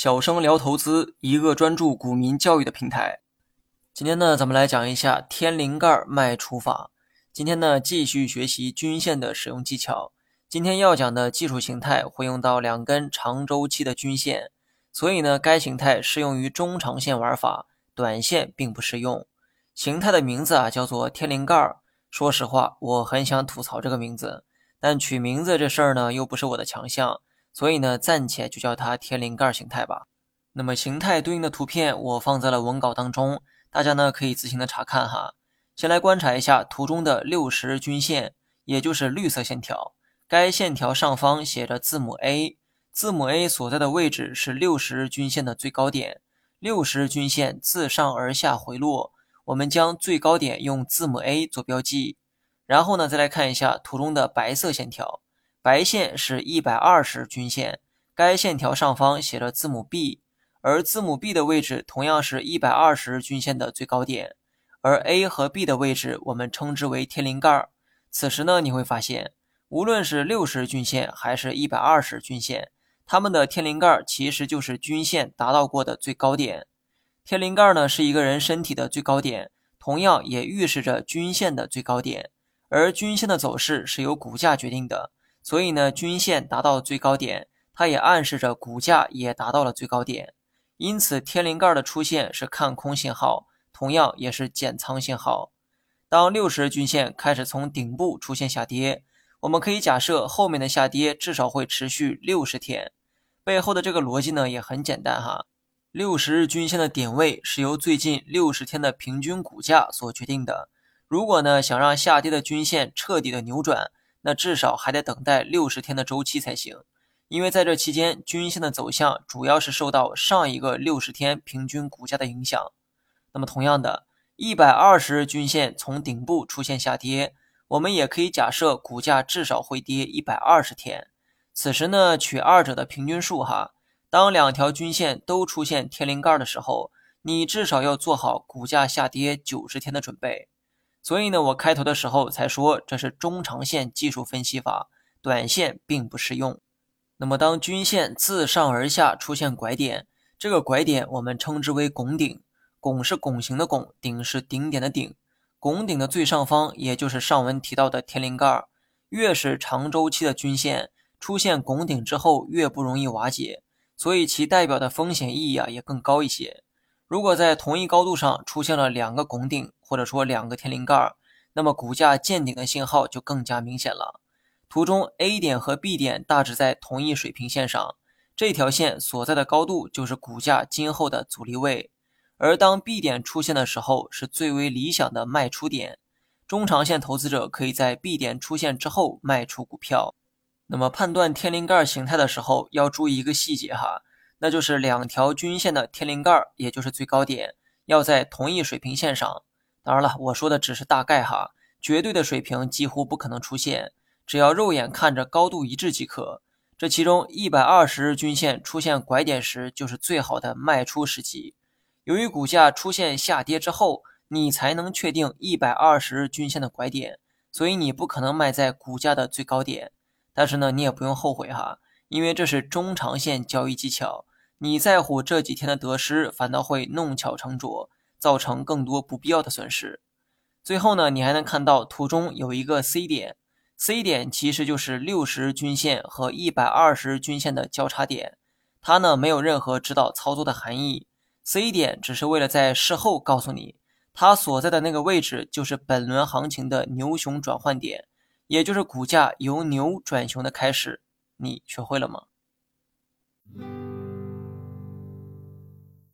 小生聊投资，一个专注股民教育的平台。今天呢，咱们来讲一下天灵盖卖出法。今天呢，继续学习均线的使用技巧。今天要讲的技术形态会用到两根长周期的均线，所以呢，该形态适用于中长线玩法，短线并不适用。形态的名字啊，叫做天灵盖。说实话，我很想吐槽这个名字，但取名字这事儿呢，又不是我的强项。所以呢，暂且就叫它天灵盖形态吧。那么形态对应的图片我放在了文稿当中，大家呢可以自行的查看哈。先来观察一下图中的六十均线，也就是绿色线条。该线条上方写着字母 A，字母 A 所在的位置是六十均线的最高点。六十均线自上而下回落，我们将最高点用字母 A 做标记。然后呢，再来看一下图中的白色线条。白线是一百二十均线，该线条上方写着字母 B，而字母 B 的位置同样是一百二十均线的最高点，而 A 和 B 的位置我们称之为天灵盖。此时呢，你会发现，无论是六十均线还是一百二十均线，它们的天灵盖其实就是均线达到过的最高点。天灵盖呢是一个人身体的最高点，同样也预示着均线的最高点，而均线的走势是由股价决定的。所以呢，均线达到最高点，它也暗示着股价也达到了最高点。因此，天灵盖的出现是看空信号，同样也是减仓信号。当六十均线开始从顶部出现下跌，我们可以假设后面的下跌至少会持续六十天。背后的这个逻辑呢也很简单哈，六十日均线的点位是由最近六十天的平均股价所决定的。如果呢想让下跌的均线彻底的扭转，那至少还得等待六十天的周期才行，因为在这期间，均线的走向主要是受到上一个六十天平均股价的影响。那么，同样的，一百二十日均线从顶部出现下跌，我们也可以假设股价至少会跌一百二十天。此时呢，取二者的平均数哈，当两条均线都出现天灵盖的时候，你至少要做好股价下跌九十天的准备。所以呢，我开头的时候才说这是中长线技术分析法，短线并不适用。那么，当均线自上而下出现拐点，这个拐点我们称之为拱顶。拱是拱形的拱，顶是顶点的顶。拱顶的最上方，也就是上文提到的天灵盖，越是长周期的均线出现拱顶之后，越不容易瓦解，所以其代表的风险意义啊也更高一些。如果在同一高度上出现了两个拱顶，或者说两个天灵盖，那么股价见顶的信号就更加明显了。图中 A 点和 B 点大致在同一水平线上，这条线所在的高度就是股价今后的阻力位。而当 B 点出现的时候，是最为理想的卖出点。中长线投资者可以在 B 点出现之后卖出股票。那么判断天灵盖形态的时候，要注意一个细节哈。那就是两条均线的天灵盖，也就是最高点，要在同一水平线上。当然了，我说的只是大概哈，绝对的水平几乎不可能出现，只要肉眼看着高度一致即可。这其中一百二十日均线出现拐点时，就是最好的卖出时机。由于股价出现下跌之后，你才能确定一百二十日均线的拐点，所以你不可能卖在股价的最高点。但是呢，你也不用后悔哈，因为这是中长线交易技巧。你在乎这几天的得失，反倒会弄巧成拙，造成更多不必要的损失。最后呢，你还能看到图中有一个 C 点，C 点其实就是六十均线和一百二十均线的交叉点，它呢没有任何指导操作的含义。C 点只是为了在事后告诉你，它所在的那个位置就是本轮行情的牛熊转换点，也就是股价由牛转熊的开始。你学会了吗？